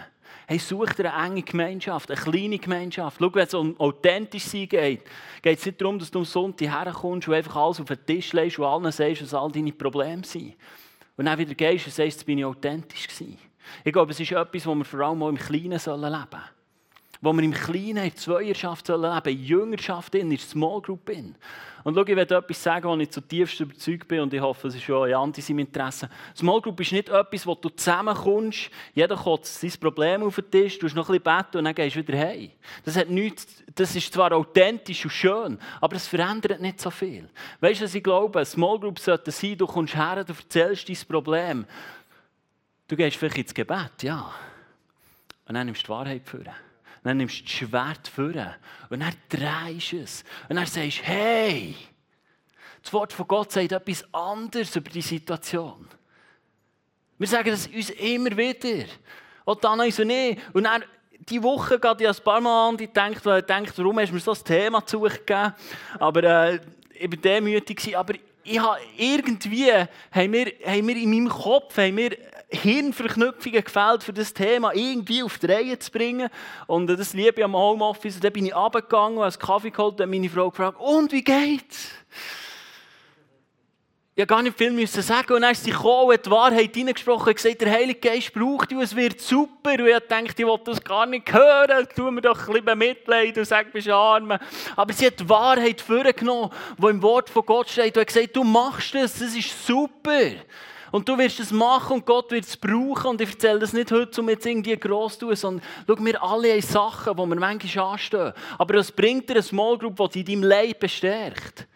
Hey, such dir eine enge Gemeinschaft, eine kleine Gemeinschaft. Schau, wenn es um authentisch sein geht, geht es nicht darum, dass du am Sonntag herkommst und einfach alles auf den Tisch legst und allen sagst, was all deine Probleme sind. Und dann wieder gehst und sagst, jetzt bin ich authentisch gewesen. Ich glaube, es ist etwas, was wir vor allem auch im Kleinen leben sollen wo wir im Kleinen in Zweierschaft leben in Jüngerschaft, in Small Group. In. Und schau, ich werde etwas sagen, wo ich zutiefst überzeugt bin und ich hoffe, es ist schon in Anti seinem Interesse. Small Group ist nicht etwas, wo du zusammenkommst, jeder kotzt sein Problem auf den Tisch, du hast noch ein bisschen beten und dann gehst du wieder heim. Das, hat nichts, das ist zwar authentisch und schön, aber es verändert nicht so viel. Weißt du, was ich glaube? Small Group sollte sein, du kommst her, du erzählst dein Problem. Du gehst vielleicht ins Gebet, ja. Und dann nimmst du die Wahrheit für dann nimmst du das Schwert vor und dann drehst du es. Und dann sagst du, hey, das Wort von Gott sagt etwas anderes über die Situation. Wir sagen das uns immer wieder. Und dann so, nee. Und dann, die Woche geht ich ein paar Mal an, die denkt, denkt, warum hast du mir so ein Thema zugegeben? Aber äh, ich war demütig. Aber ich habe irgendwie, haben wir, haben wir in meinem Kopf, haben wir Hirnverknüpfungen gefällt, für das Thema irgendwie auf die Reihe zu bringen. Und das liebe ich am Homeoffice. Und dann bin ich runtergegangen habe einen Kaffee geholt und meine Frau gefragt, und wie geht's? Ich musste gar nicht viel sagen. Und dann ist sie gekommen hat die Wahrheit hineingesprochen und gesagt, der Heilige Geist braucht dich, es wird super. Und ich dachte, ich will das gar nicht hören. Tu mir doch ein bisschen Mitleid und sag, bist arm. Aber sie hat die Wahrheit vorgenommen, die im Wort von Gott steht. Und hat gesagt, du machst das, das ist super. Und du wirst es machen und Gott wird es brauchen. Und ich erzähle das nicht heute, um jetzt irgendwie gross zu tun, sondern schau, wir alle haben Sachen, die wir manchmal anstehen. Aber es bringt dir eine Small Group, die dich in deinem Leib bestärkt.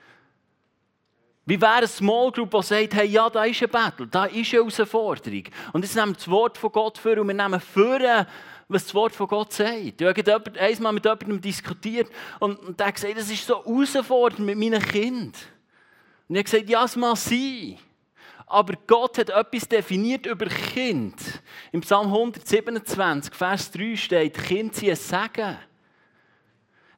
Wie wäre eine Small Group, die sagt, hey, ja, da ist ein Battle, da ist eine Herausforderung. Und jetzt nehmen wir das Wort von Gott für und wir nehmen für, was das Wort von Gott sagt. Ich habe einmal mit jemandem diskutiert und, und der hat gesagt, das ist so herausfordernd mit meinen Kindern. Und ich habe gesagt, ja, es mag sein. Aber Gott hat etwas definiert über Kind. Im Psalm 127, Vers 3 steht, Kind sind ein Segen.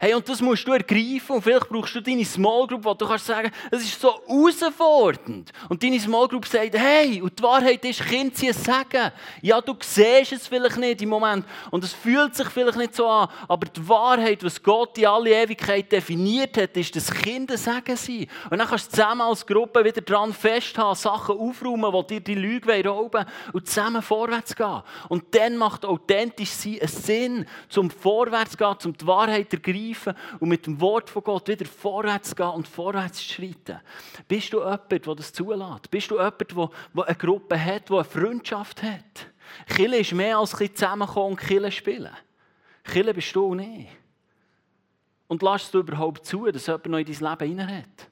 Hey, und das musst du ergreifen und vielleicht brauchst du deine Small Group, wo du kannst sagen, es ist so herausfordernd. Und deine Small Group sagt, hey, und die Wahrheit ist, Kind sie es sagen. Ja, du siehst es vielleicht nicht im Moment und es fühlt sich vielleicht nicht so an, aber die Wahrheit, was Gott in alle Ewigkeit definiert hat, ist, dass Kinder sagen sie. Und dann kannst du zusammen als Gruppe wieder dran festhalten, Sachen aufräumen, die dir die Lüge rauben und zusammen vorwärts gehen. Und dann macht authentisch sein einen Sinn, zum vorwärts gehen, zum die Wahrheit ergreifen ergreifen und mit dem Wort von Gott wieder vorwärts gehen und vorwärts schreiten. Bist du jemand, der das zulässt? Bist du jemand, der eine Gruppe hat, die eine Freundschaft hat? Kille ist mehr als ein zusammenkommen und Kille spielen. Kille bist du nicht. Und lass du überhaupt zu, dass jemand noch in dein Leben hinein hat.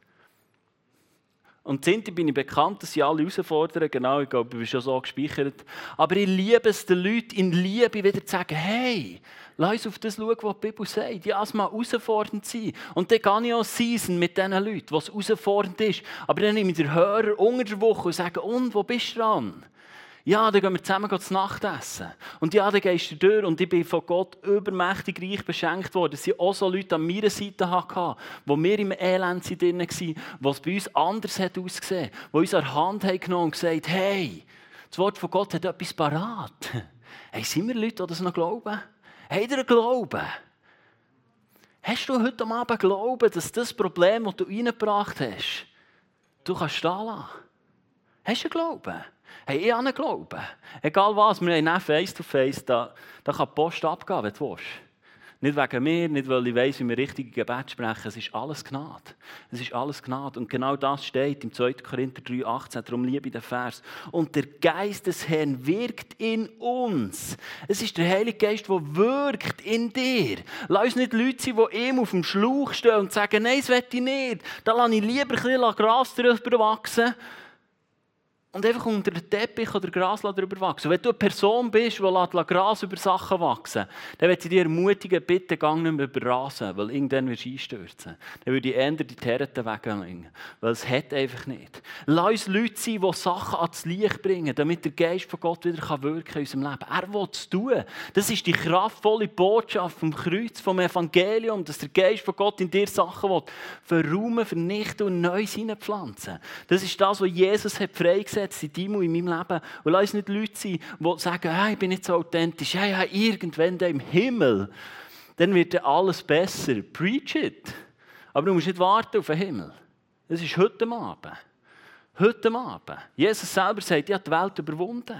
Und Sinti bin ich bekannt, dass sie alle herausfordern. Genau, ich glaube, ich bin schon so gespeichert. Aber ich liebe es, den Leuten in Liebe wieder zu sagen, hey, lass uns auf das schauen, was die Bibel sagt. Ja, es mal herausfordernd sein. Und dann kann ich auch season mit diesen Leuten, was herausfordernd ist. Aber dann nehme ich den Hörer unter der Woche und sage, und, wo bist du dran? Ja, dann gehen wir zusammen zu Nacht essen. Und ja, dann gehst du durch und ich bin von Gott übermächtig reich beschenkt worden. Es waren auch so Leute an meiner Seite, hatten, wo wir im Elend drin waren, es bei uns anders hat ausgesehen hat, die uns an der Hand haben genommen und gesagt hey, das Wort von Gott hat etwas parat. Hey, sind wir Leute, die das noch glauben? Habt ihr Glauben? Hast du heute Abend Glauben, dass das Problem, das du reingebracht hast, du kannst stehen lassen? Hast du Glauben? Hey, ich habe Glauben. Egal was, wir haben face-to-face, da, da kann die Post abgehen, wenn du willst. Nicht wegen mir, nicht weil ich weiss, wie wir richtige Gebet sprechen. Es ist alles Gnade. Es ist alles Gnade. Und genau das steht im 2. Korinther 3,18. Darum liebe ich den Vers. Und der Geist des Herrn wirkt in uns. Es ist der Heilige Geist, der wirkt in dir. Lass uns nicht Leute sein, die ihm auf dem Schlauch stehen und sagen, nein, das will ich nicht. Da lasse ich lieber ein bisschen Gras drüber wachsen und einfach unter den Teppich oder Gras darüber wachsen. Wenn du eine Person bist, die Gras über Sachen wachsen dann würde ich dir ermutigen, bitte gang nicht mehr überrasen, weil irgendwann wirst du einstürzen. Dann würde ich eher die Terreten weglegen, weil es hat einfach nicht. Lass uns Leute sein, die Sachen ans Licht bringen, damit der Geist von Gott wieder wirken kann in unserem Leben. Er will es tun. Das ist die kraftvolle Botschaft vom Kreuz, vom Evangelium, dass der Geist von Gott in dir Sachen will, verräumen, vernichten und neu hineinpflanzen. Das ist das, was Jesus hat freigesetzt eingesetzt in deinem und in meinem Leben. Und lass nicht Leute sein, die sagen, hey, ich bin nicht so authentisch. Hey, hey, irgendwann im Himmel, dann wird alles besser. Preach it. Aber du musst nicht warten auf den Himmel. Das ist heute Abend. Heute Abend. Jesus selber sagt, ich habe die Welt überwunden.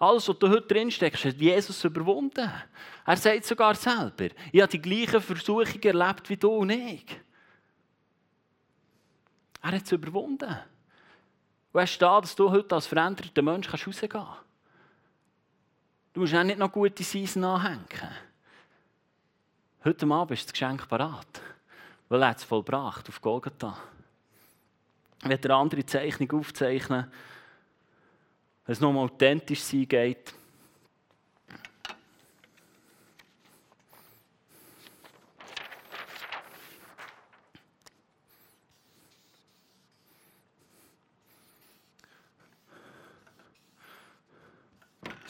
Alles, was du heute drin hat Jesus überwunden. Er sagt sogar selber, ich habe die gleichen Versuchungen erlebt wie du und ich. Er hat es überwunden. Du hast da, dass du heute als veränderter Mensch rausgehen kannst. Du musst auch nicht noch gute Season anhängen. Heute Abend ist das Geschenk parat. Weil er es vollbracht auf Golgatha. Werde eine andere Zeichnung aufzeichnen, wenn es nochmal authentisch sein geht.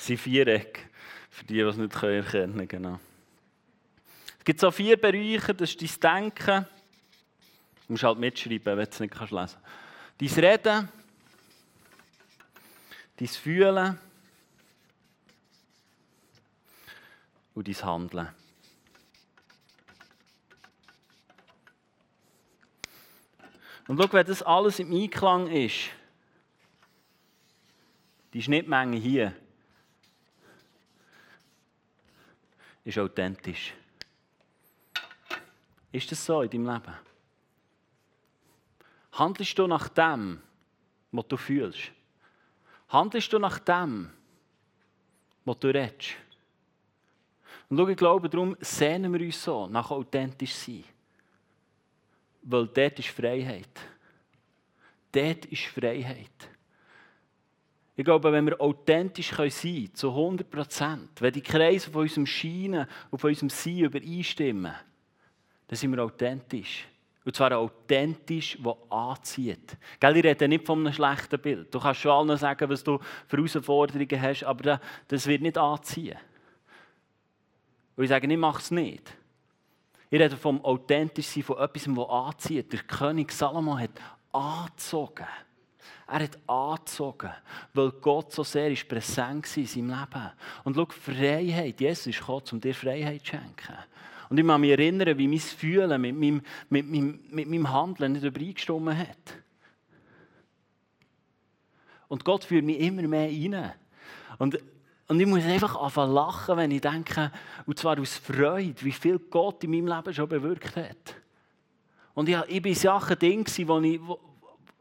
Sind Viereck. Für die, die es nicht erkennen können. Genau. Es gibt so vier Bereiche, das ist dein Denken. Du musst halt mitschreiben, wenn du es nicht lesen kannst. Dein Reden, dein Fühlen und dein Handeln. Und schau, wenn das alles im Einklang ist, die Schnittmenge hier, ist authentisch. Ist das so in deinem Leben? Handelst du nach dem, was du fühlst? Handelst du nach dem, was du redest? Und schau, ich glaube, darum sehnen wir uns so nach authentisch sein. Weil dort ist Freiheit. Dort ist Freiheit. Ich glaube, wenn wir authentisch sein können, zu 100 Prozent, wenn die Kreise von unserem Scheinen und von unserem Sein übereinstimmen, dann sind wir authentisch. Und zwar authentisch, das anzieht. Gell, ich rede nicht von einem schlechten Bild. Du kannst schon allen sagen, was du für Herausforderungen hast, aber das wird nicht anziehen. Und ich sage, ich mache es nicht. Ich rede vom authentisch sein, von etwas, das anzieht. Der König Salomo hat angezogen. Er hat angezogen, weil Gott so sehr ist präsent war in seinem Leben. Und schau, Freiheit, Jesus ist gekommen, um dir Freiheit zu schenken. Und ich kann mich erinnern, wie mein Fühlen mit meinem, mit meinem, mit meinem Handeln nicht übereingestimmt hat. Und Gott führt mich immer mehr rein. Und, und ich muss einfach anfangen lachen, wenn ich denke, und zwar aus Freude, wie viel Gott in meinem Leben schon bewirkt hat. Und ich, ich war Sachen Dinge, wo ich, wo,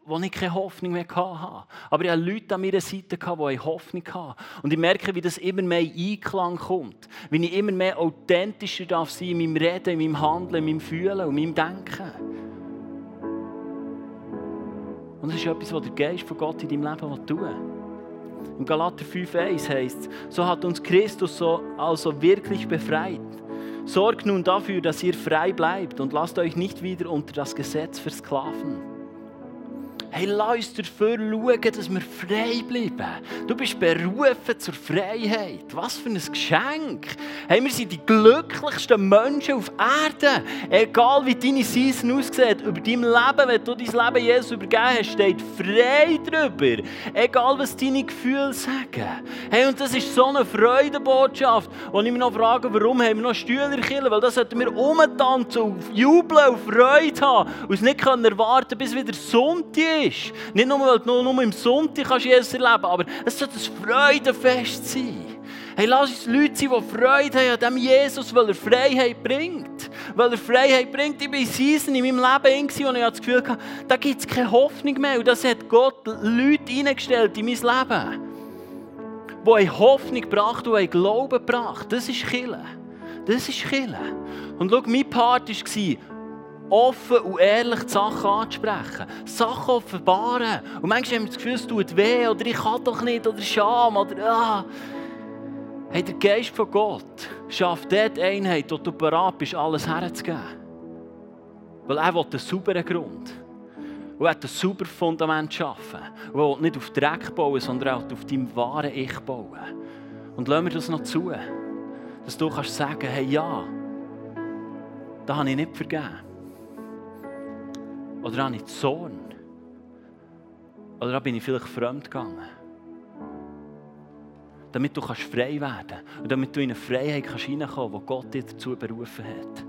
wo ich keine Hoffnung mehr hatte. Aber ich hatte Leute an meiner Seite, die Hoffnung hatten. Und ich merke, wie das immer mehr in Einklang kommt. Wie ich immer mehr authentischer darf sein in meinem Reden, in meinem Handeln, in meinem Fühlen und meinem Denken. Und das ist etwas, was der Geist von Gott in deinem Leben tun will. Im Galater 5,1 heißt es, so hat uns Christus so also wirklich befreit. Sorgt nun dafür, dass ihr frei bleibt und lasst euch nicht wieder unter das Gesetz versklaven. Hey, lass uns dafür schauen, dass wir frei bleiben. Du bist berufen zur Freiheit. Was für ein Geschenk. Hey, wir sind die glücklichsten Menschen auf Erden. Egal wie deine Season aussieht, über dein Leben, wenn du dein Leben Jesus übergeben hast, steht frei drüber. Egal was deine Gefühle sagen. Hey, und das ist so eine Freudebotschaft. Und ich mich noch frage, warum haben wir noch Stühlerkiller? Weil das sollten wir umtanzen, auf jubeln, auf Freude haben. Und es nicht erwarten bis wieder Sonntag ist. Nicht nur, weil du nur im Sonntag kannst Jesus erleben aber es soll ein Freudenfest sein. Hey, lass uns Leute sein, die Freude haben an dem Jesus, weil er Freiheit bringt. Weil er Freiheit bringt. Ich war in Season in meinem Leben, wo ich das Gefühl hatte, da gibt es keine Hoffnung mehr. Und das hat Gott Leute eingestellt in mein Leben. Die Hoffnung gebracht und Glauben gebracht. Das ist Kille. Das ist Kille. Und schau, mein Part war, offen und ehrlich die Sachen anzusprechen. Sachen offenbaren. Und manchmal haben wir das Gefühl, es tut weh oder ich kann doch nicht oder Scham oder ah. Hey, der Geist von Gott schafft dort Einheit, wo du bereit bist, alles herzugeben. Weil er will einen sauberen Grund. Und er hat ein sauberes Fundament schaffen. Und er will nicht auf Dreck bauen, sondern auch auf deinem wahren Ich bauen. Und lass mir das noch zu, dass du kannst sagen, hey ja, da habe ich nicht vergeben. Oder habe ich Zorn? Oder bin ich vielleicht fremd gegangen? Damit du frei werden kannst und damit du in eine Freiheit kannst reinkommen kannst, die Gott dir dazu berufen hat.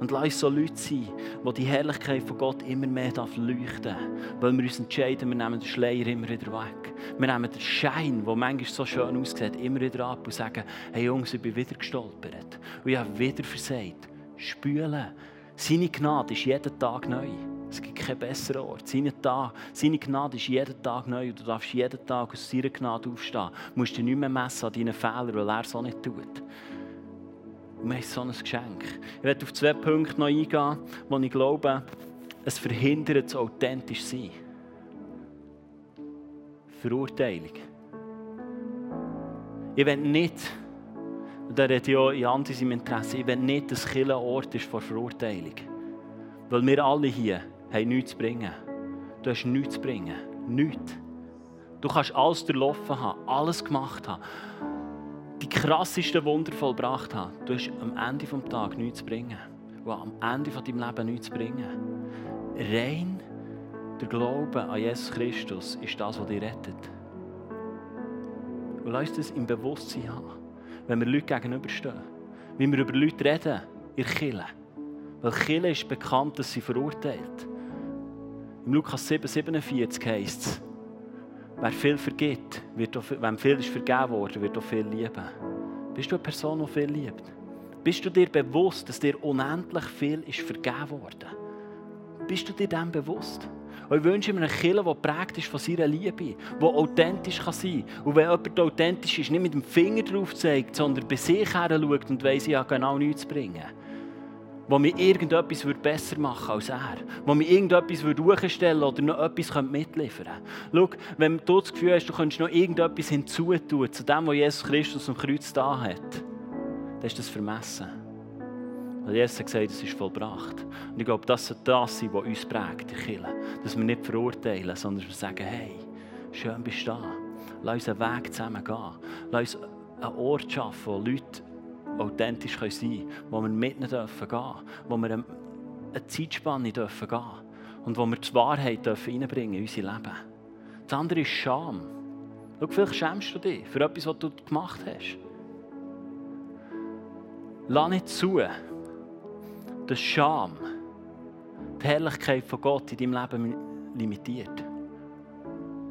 Und lass uns so Leute sein, die die Herrlichkeit von Gott immer mehr leuchten darf. Weil wir uns entscheiden, wir nehmen den Schleier immer wieder weg. Wir nehmen den Schein, der manchmal so schön aussieht, immer wieder ab und sagen, hey Jungs, ich bin wieder gestolpert. Und ich habe wieder versagt. Spülen. Seine Gnade ist jeden Tag neu. Es gibt keinen besseren Ort. Seine, Tag, seine Gnade ist jeden Tag neu und du darfst jeden Tag aus seiner Gnade aufstehen. Du musst dich nicht mehr messen an deinen Fehlern, weil er es auch nicht tut. Und wir haben so ein Geschenk. Ich werde auf zwei Punkte noch eingehen, wo ich glaube, es verhindert das authentisch sein. Verurteilung. Ich will nicht, und da rede ich auch in Andi Interesse, ich will nicht, dass Kirche Ort ist vor Verurteilung. Weil wir alle hier haben nichts zu bringen. Du hast nichts zu bringen. Nichts. Du kannst alles durchlaufen haben, alles gemacht haben, die krassesten Wunder vollbracht haben. Du hast am Ende des Tages nichts zu bringen. Und am Ende von deinem Leben nichts zu bringen. Rein der Glaube an Jesus Christus ist das, was dich rettet. Und lass das im Bewusstsein haben, wenn wir Leuten gegenüberstehen. Wie wir über Leute reden, der Kirche. Weil Kirche ist bekannt, dass sie verurteilt. Im Lukas 7,47 heißt es, wer viel vergibt, wird auch, wem viel ist vergeben worden, wird auch viel lieben. Bist du eine Person, die viel liebt? Bist du dir bewusst, dass dir unendlich viel ist vergeben worden? Bist du dir dem bewusst? Und ich wünsche mir eine Kirche, die prägt ist von seiner Liebe, die authentisch kann sein kann. Und wenn jemand authentisch ist, nicht mit dem Finger drauf zeigt, sondern bei sich her schaut und weiss, ich habe genau nichts zu bringen wo mir irgendetwas besser machen als er. Wo mir irgendetwas hochstellen oder noch etwas mitliefern könnte. Schau, wenn du das Gefühl hast, du könntest noch irgendetwas hinzutun zu dem, was Jesus Christus am Kreuz da hat, dann ist das vermessen. Weil Jesus hat gesagt, es ist vollbracht. Und ich glaube, das soll das sein, was uns prägt, die Kirche. Dass wir nicht verurteilen, sondern wir sagen, hey, schön bist du da. Lass uns einen Weg zusammen gehen. Lass uns einen Ort schaffen, wo Leute authentisch sein können, wo wir mitten dürfen gehen, wo wir eine Zeitspanne dürfen gehen und wo wir die Wahrheit dürfen in unser Leben. Das andere ist Scham. Schau, vielleicht schämst du dich für etwas, was du gemacht hast. Lass nicht zu, dass Scham die Herrlichkeit von Gott in deinem Leben limitiert.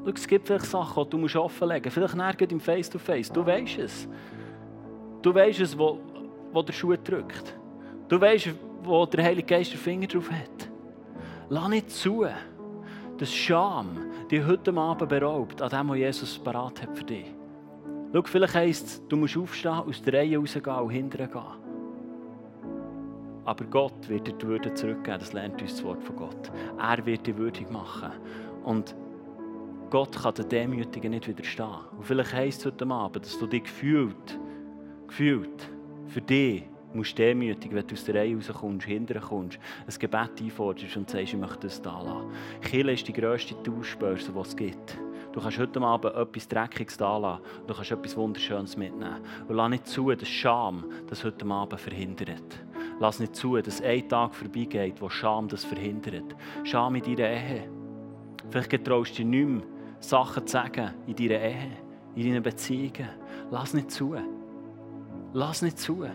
Schau, es gibt vielleicht Sachen, die du offenlegen musst. Vielleicht nirgends im Face-to-Face. -face. Du weißt es. Du weißt es, wo, wo der Schuh drückt. Du weißt, wo der Heilige Geist den Finger drauf hat. Lass nicht zu, dass Scham dich heute Abend beraubt an dem, was Jesus parat hat für dich. Schau, vielleicht heisst es, du musst aufstehen, aus der Reihe rausgehen und hinterher gehen. Aber Gott wird dir die Würde zurückgeben, das lernt uns das Wort von Gott. Er wird dich würdig machen. Und Gott kann den Demütigen nicht widerstehen. Und vielleicht heisst es heute Abend, dass du dich gefühlt, gefühlt, für dich musst demütig, wenn du aus der Reihe rauskommst, hinterher kommst, ein Gebet einforderst und sagst, ich möchte das da lassen. Kirche ist die grösste Tauschbörse, die es gibt. Du kannst heute Abend etwas Dreckiges da lassen. Du kannst etwas Wunderschönes mitnehmen. Und lass nicht zu, dass Scham das heute Abend verhindert. Lass nicht zu, dass ein Tag vorbeigeht, wo Scham das verhindert. Scham in deiner Ehe. Vielleicht getraust du dich nicht mehr, Sachen zu sagen in deiner Ehe, in deinen Beziehungen. Lass nicht zu. Lass nicht zu.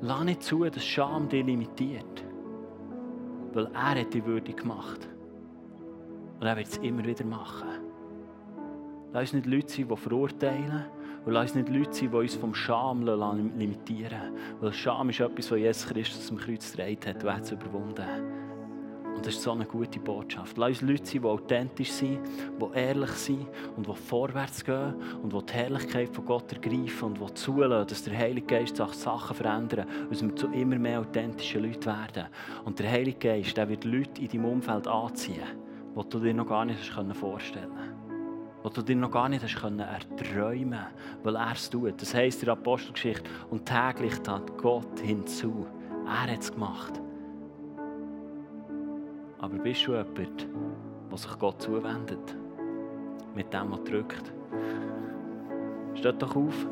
Lass nicht zu, dass Scham dich limitiert. Weil er hat die Würde gemacht. Und er wird es immer wieder machen. Lass uns nicht Leute sein, die verurteilen. Und lass uns nicht Leute sein, die uns vom Scham limitieren. Weil Scham ist etwas, was Jesus Christus am Kreuz gedreht hat und hat es überwunden. Und das ist so eine gute Botschaft. Lass uns Leute sein, die authentisch sind, die ehrlich sind und die vorwärts gehen und die die Herrlichkeit von Gott ergreifen und die zulassen, dass der Heilige Geist Sachen verändert, dass wir zu immer mehr authentischen Leuten werden. Und der Heilige Geist der wird Leute in deinem Umfeld anziehen, die du dir noch gar nicht vorstellen kannst. Was du dir noch gar nicht hast können erträumen weil er es tut. Das heisst in der Apostelgeschichte, und täglich tat Gott hinzu. Er hat es gemacht. Aber bist du jemand, der sich Gott zuwendet? Mit dem, was drückt? Steht doch auf.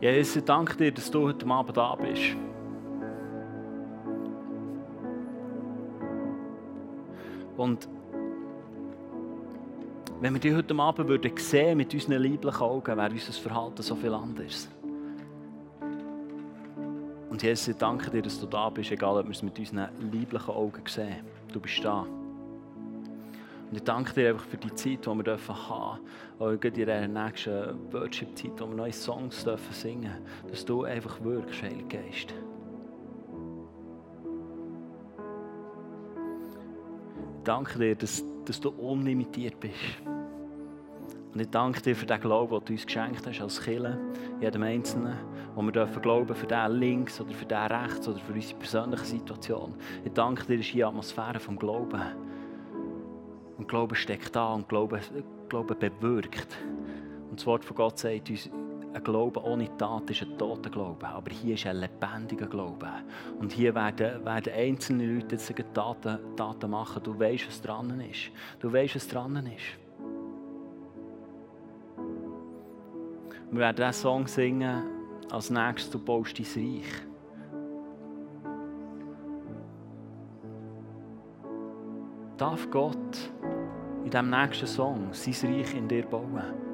Jesus, ich danke dir, dass du heute Abend da bist. Und wenn wir dich heute Abend würden sehen mit unseren lieblichen Augen, wäre unser Verhalten so viel anders. Und Jesus, ich danke dir, dass du da bist, egal ob wir es mit unseren lieblichen Augen sehen. Du bist da. Und ich danke dir einfach für die Zeit, die wir dürfen haben dürfen, in dieser nächsten Worship-Zeit, wo wir neue Songs dürfen singen dürfen, dass du einfach wirkst, Heiliger Geist. Danke dir, dass, du unlimitiert bist. Und ich danke dir für den Glauben, den du uns geschenkt hast als Killer, jedem Einzelnen, wo wir dürfen glauben für den links oder für den rechts oder für unsere persönliche Situation. Ich danke dir, dass hier Atmosphäre vom Glauben. Und Glauben steckt da und Glauben, Glauben bewirkt. Und das Wort von Gott sagt uns, ein Glaube ohne Tat ist ein toter Glaube. Aber hier ist ein lebendiger Glaube. Und hier werden, werden einzelne Leute jetzt Taten, Taten machen. Du weißt, was dran ist. Du weißt, was dran ist. Wir werden diesen Song singen, als nächstes, du baust dein Reich. Darf Gott in diesem nächsten Song sein Reich in dir bauen?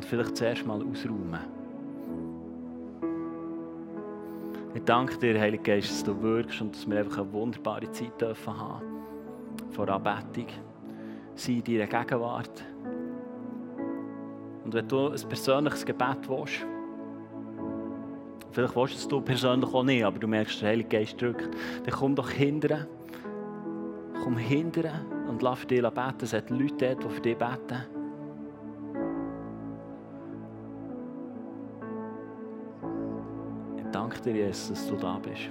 Und vielleicht zuerst mal ausräumen. Ich danke dir, Heilige Geist, dass du wirkst und dass wir einfach eine wunderbare Zeit dürfen haben. Vor Anbetung. Sei in deiner Gegenwart. Und wenn du ein persönliches Gebet willst, vielleicht willst du es persönlich auch nicht, aber du merkst, der Heilige Geist drückt, dann komm doch hinterher. Komm hinterher und lass für dich beten. Es hat Leute dort, die für dich beten. Danke dir, Jesus, dass du da bist.